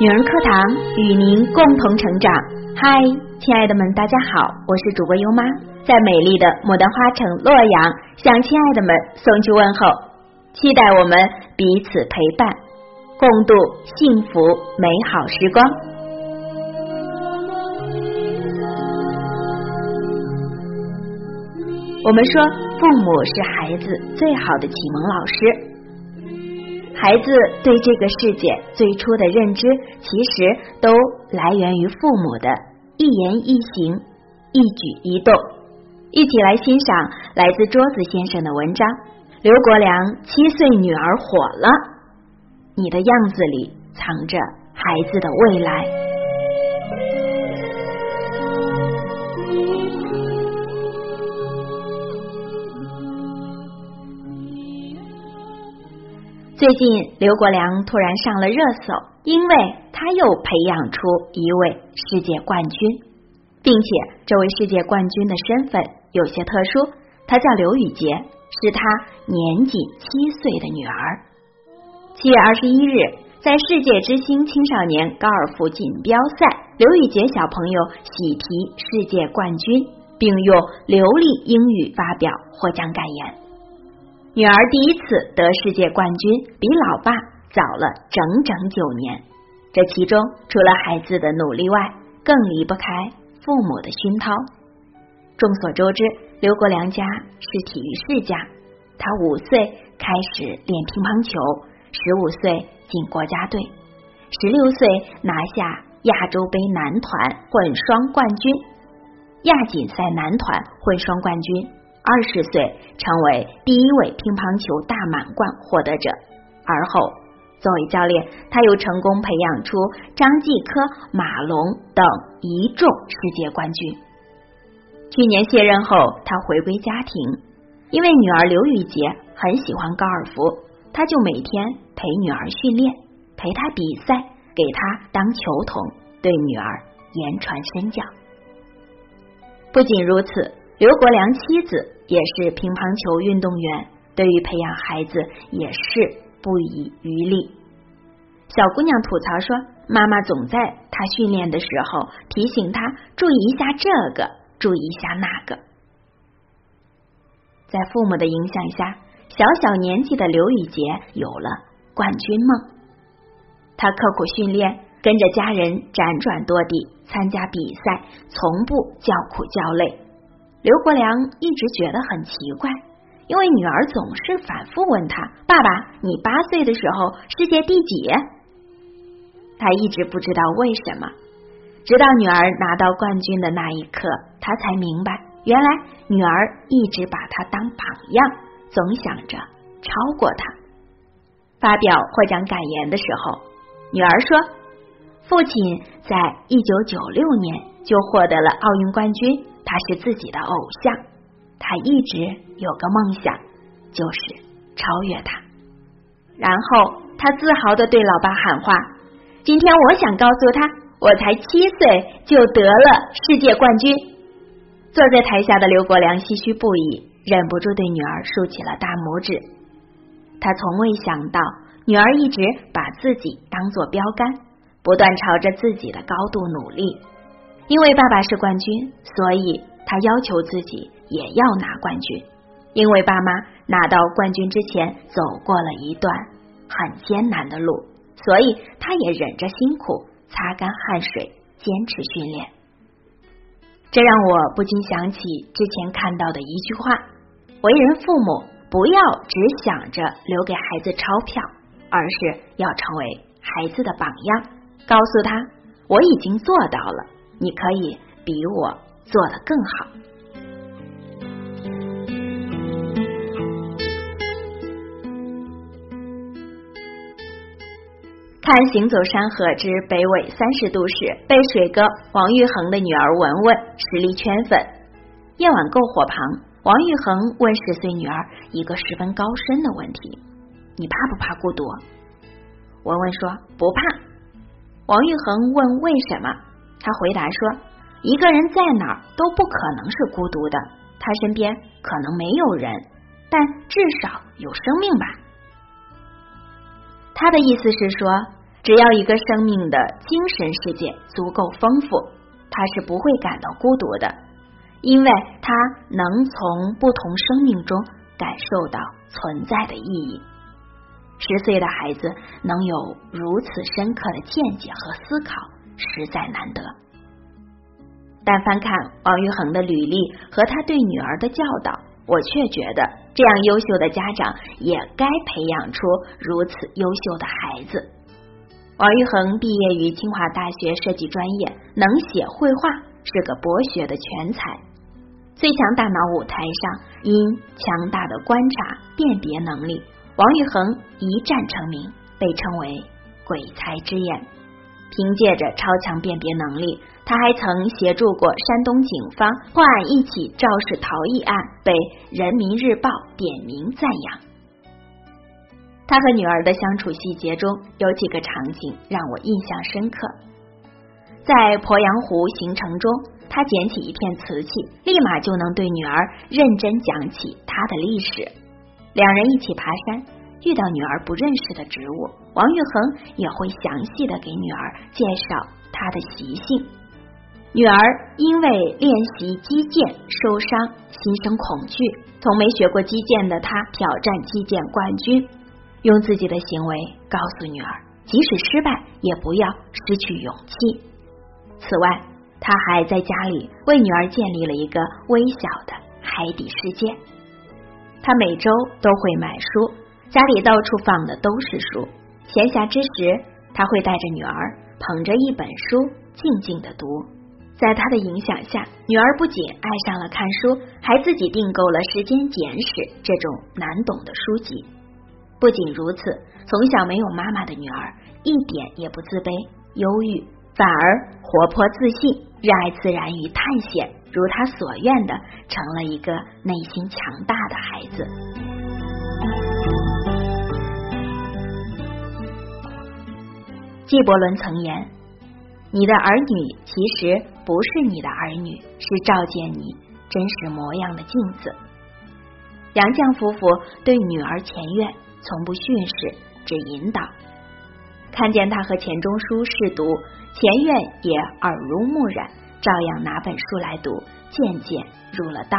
女儿课堂与您共同成长。嗨，亲爱的们，大家好，我是主播优妈，在美丽的牡丹花城洛阳向亲爱的们送去问候，期待我们彼此陪伴，共度幸福美好时光。我们说，父母是孩子最好的启蒙老师。孩子对这个世界最初的认知，其实都来源于父母的一言一行、一举一动。一起来欣赏来自桌子先生的文章：刘国梁七岁女儿火了，你的样子里藏着孩子的未来。最近，刘国梁突然上了热搜，因为他又培养出一位世界冠军，并且这位世界冠军的身份有些特殊，他叫刘宇杰，是他年仅七岁的女儿。七月二十一日，在世界之星青少年高尔夫锦标赛，刘宇杰小朋友喜提世界冠军，并用流利英语发表获奖感言。女儿第一次得世界冠军，比老爸早了整整九年。这其中，除了孩子的努力外，更离不开父母的熏陶。众所周知，刘国梁家是体育世家，他五岁开始练乒乓球，十五岁进国家队，十六岁拿下亚洲杯男团混双冠军，亚锦赛男团混双冠军。二十岁成为第一位乒乓球大满贯获得者，而后作为教练，他又成功培养出张继科、马龙等一众世界冠军。去年卸任后，他回归家庭，因为女儿刘雨洁很喜欢高尔夫，他就每天陪女儿训练，陪她比赛，给她当球童，对女儿言传身教。不仅如此。刘国梁妻子也是乒乓球运动员，对于培养孩子也是不遗余力。小姑娘吐槽说：“妈妈总在她训练的时候提醒她注意一下这个，注意一下那个。”在父母的影响下，小小年纪的刘宇杰有了冠军梦。他刻苦训练，跟着家人辗转多地参加比赛，从不叫苦叫累。刘国梁一直觉得很奇怪，因为女儿总是反复问他：“爸爸，你八岁的时候世界第几？”他一直不知道为什么，直到女儿拿到冠军的那一刻，他才明白，原来女儿一直把他当榜样，总想着超过他。发表获奖感言的时候，女儿说：“父亲在一九九六年就获得了奥运冠军。”他是自己的偶像，他一直有个梦想，就是超越他。然后他自豪的对老爸喊话：“今天我想告诉他，我才七岁就得了世界冠军。”坐在台下的刘国梁唏嘘不已，忍不住对女儿竖起了大拇指。他从未想到，女儿一直把自己当做标杆，不断朝着自己的高度努力。因为爸爸是冠军，所以他要求自己也要拿冠军。因为爸妈拿到冠军之前走过了一段很艰难的路，所以他也忍着辛苦，擦干汗水，坚持训练。这让我不禁想起之前看到的一句话：为人父母，不要只想着留给孩子钞票，而是要成为孩子的榜样，告诉他我已经做到了。你可以比我做的更好。看《行走山河之北纬三十度》时，被水哥王玉恒的女儿文文实力圈粉。夜晚篝火旁，王玉恒问十岁女儿一个十分高深的问题：“你怕不怕孤独？”文文说：“不怕。”王玉恒问：“为什么？”他回答说：“一个人在哪儿都不可能是孤独的，他身边可能没有人，但至少有生命吧。”他的意思是说，只要一个生命的精神世界足够丰富，他是不会感到孤独的，因为他能从不同生命中感受到存在的意义。十岁的孩子能有如此深刻的见解和思考，实在难得。但翻看王玉恒的履历和他对女儿的教导，我却觉得这样优秀的家长也该培养出如此优秀的孩子。王玉恒毕业于清华大学设计专业，能写绘画，是个博学的全才。最强大脑舞台上，因强大的观察辨别能力，王玉恒一战成名，被称为鬼才之眼。凭借着超强辨别能力，他还曾协助过山东警方破案一起肇事逃逸案，被《人民日报》点名赞扬。他和女儿的相处细节中有几个场景让我印象深刻。在鄱阳湖行程中，他捡起一片瓷器，立马就能对女儿认真讲起它的历史。两人一起爬山，遇到女儿不认识的植物，王玉恒也会详细的给女儿介绍它的习性。女儿因为练习击剑受伤，心生恐惧，从没学过击剑的她挑战击剑冠军。用自己的行为告诉女儿，即使失败，也不要失去勇气。此外，他还在家里为女儿建立了一个微小的海底世界。他每周都会买书，家里到处放的都是书。闲暇之时，他会带着女儿捧着一本书，静静的读。在他的影响下，女儿不仅爱上了看书，还自己订购了《时间简史》这种难懂的书籍。不仅如此，从小没有妈妈的女儿一点也不自卑、忧郁，反而活泼自信，热爱自然与探险，如她所愿的成了一个内心强大的孩子。纪伯伦曾言：“你的儿女其实不是你的儿女，是照见你真实模样的镜子。”杨绛夫妇对女儿钱院。从不训示，只引导。看见他和钱钟书试读，钱院也耳濡目染，照样拿本书来读，渐渐入了道。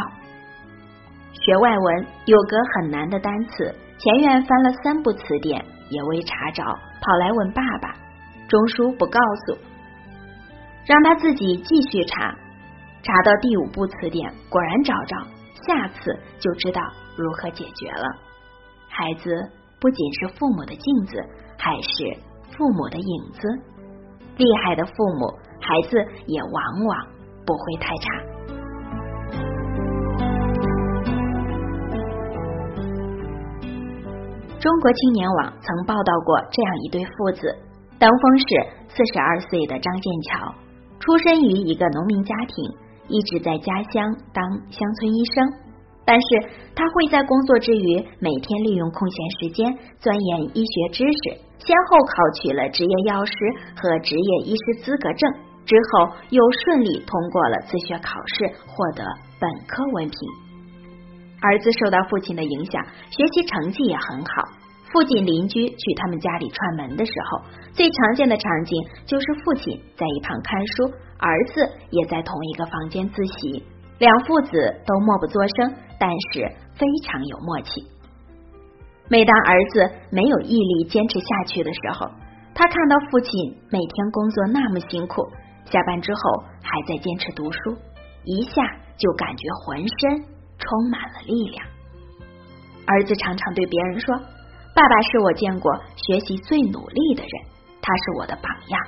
学外文有个很难的单词，钱院翻了三部词典也未查着，跑来问爸爸，钟书不告诉，让他自己继续查，查到第五部词典果然找着，下次就知道如何解决了。孩子不仅是父母的镜子，还是父母的影子。厉害的父母，孩子也往往不会太差。中国青年网曾报道过这样一对父子：登封是四十二岁的张建桥，出身于一个农民家庭，一直在家乡当乡村医生。但是他会在工作之余，每天利用空闲时间钻研医学知识，先后考取了执业药师和执业医师资格证，之后又顺利通过了自学考试，获得本科文凭。儿子受到父亲的影响，学习成绩也很好。附近邻居去他们家里串门的时候，最常见的场景就是父亲在一旁看书，儿子也在同一个房间自习。两父子都默不作声，但是非常有默契。每当儿子没有毅力坚持下去的时候，他看到父亲每天工作那么辛苦，下班之后还在坚持读书，一下就感觉浑身充满了力量。儿子常常对别人说：“爸爸是我见过学习最努力的人，他是我的榜样。”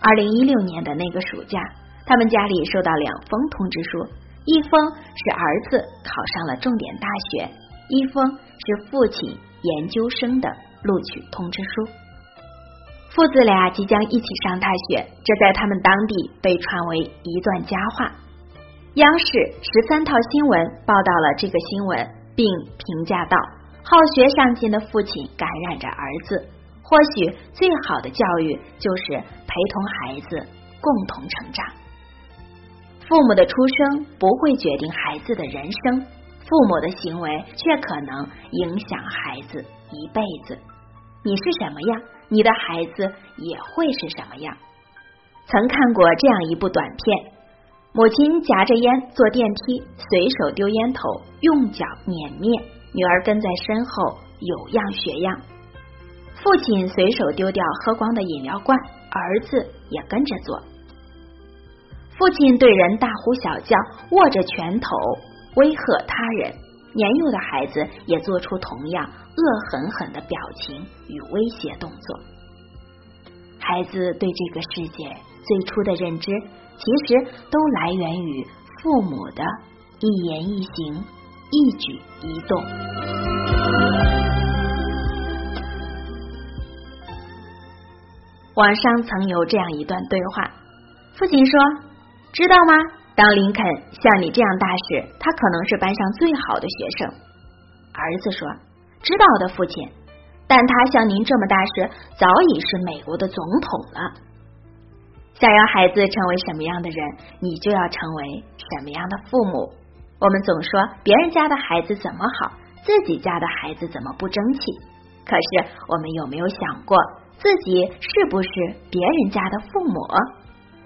二零一六年的那个暑假。他们家里收到两封通知书，一封是儿子考上了重点大学，一封是父亲研究生的录取通知书。父子俩即将一起上大学，这在他们当地被传为一段佳话。央视十三套新闻报道了这个新闻，并评价道：“好学上进的父亲感染着儿子，或许最好的教育就是陪同孩子共同成长。”父母的出生不会决定孩子的人生，父母的行为却可能影响孩子一辈子。你是什么样，你的孩子也会是什么样。曾看过这样一部短片：母亲夹着烟坐电梯，随手丢烟头，用脚碾灭；女儿跟在身后，有样学样。父亲随手丢掉喝光的饮料罐，儿子也跟着做。父亲对人大呼小叫，握着拳头威吓他人，年幼的孩子也做出同样恶狠狠的表情与威胁动作。孩子对这个世界最初的认知，其实都来源于父母的一言一行、一举一动。网上曾有这样一段对话：父亲说：“知道吗？当林肯像你这样大时，他可能是班上最好的学生。”儿子说：“知道的，父亲。但他像您这么大时，早已是美国的总统了。”想要孩子成为什么样的人，你就要成为什么样的父母。我们总说别人家的孩子怎么好，自己家的孩子怎么不争气。可是我们有没有想过？自己是不是别人家的父母？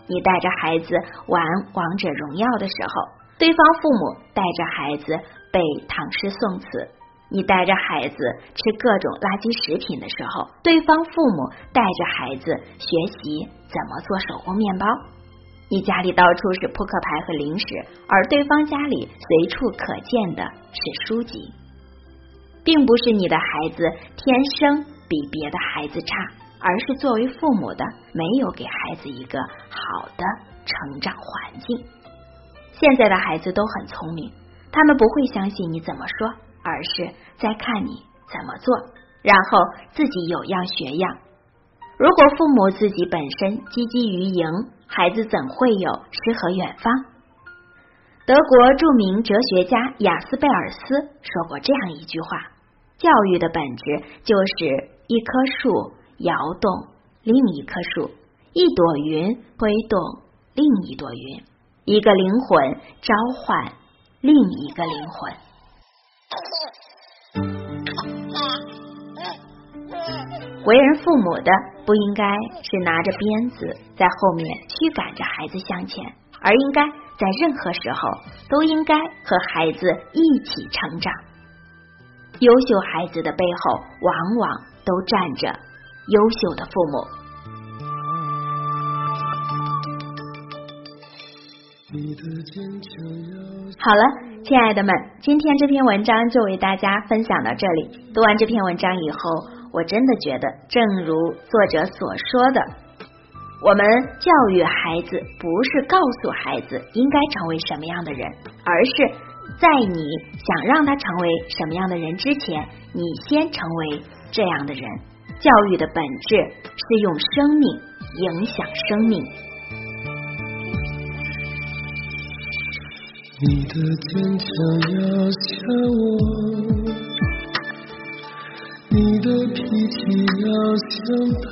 你带着孩子玩王者荣耀的时候，对方父母带着孩子背唐诗宋词；你带着孩子吃各种垃圾食品的时候，对方父母带着孩子学习怎么做手工面包。你家里到处是扑克牌和零食，而对方家里随处可见的是书籍，并不是你的孩子天生比别的孩子差。而是作为父母的没有给孩子一个好的成长环境。现在的孩子都很聪明，他们不会相信你怎么说，而是在看你怎么做，然后自己有样学样。如果父母自己本身积极于赢，孩子怎会有诗和远方？德国著名哲学家雅斯贝尔斯说过这样一句话：教育的本质就是一棵树。摇动另一棵树，一朵云挥动另一朵云，一个灵魂召唤另一个灵魂。为人父母的不应该是拿着鞭子在后面驱赶着孩子向前，而应该在任何时候都应该和孩子一起成长。优秀孩子的背后，往往都站着。优秀的父母。好了，亲爱的们，今天这篇文章就为大家分享到这里。读完这篇文章以后，我真的觉得，正如作者所说的，我们教育孩子不是告诉孩子应该成为什么样的人，而是在你想让他成为什么样的人之前，你先成为这样的人。教育的本质是用生命影响生命。你的坚强要像我，的脾气要像他，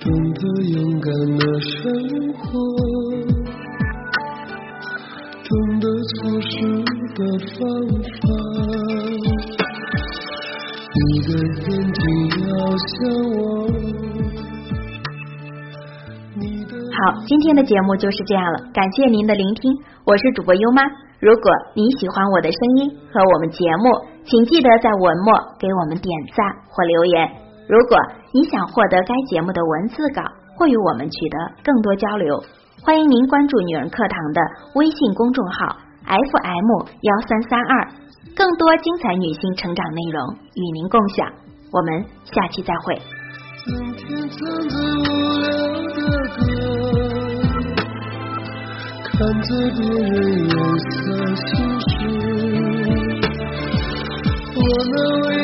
懂得勇敢的生活，懂得做事的方法。你的眼睛要像我。好，今天的节目就是这样了，感谢您的聆听，我是主播优妈。如果你喜欢我的声音和我们节目，请记得在文末给我们点赞或留言。如果你想获得该节目的文字稿或与我们取得更多交流，欢迎您关注女人课堂的微信公众号 FM 幺三三二。更多精彩女性成长内容与您共享，我们下期再会。看着别人颜色心事，我那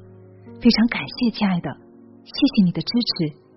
非常感谢，亲爱的，谢谢你的支持。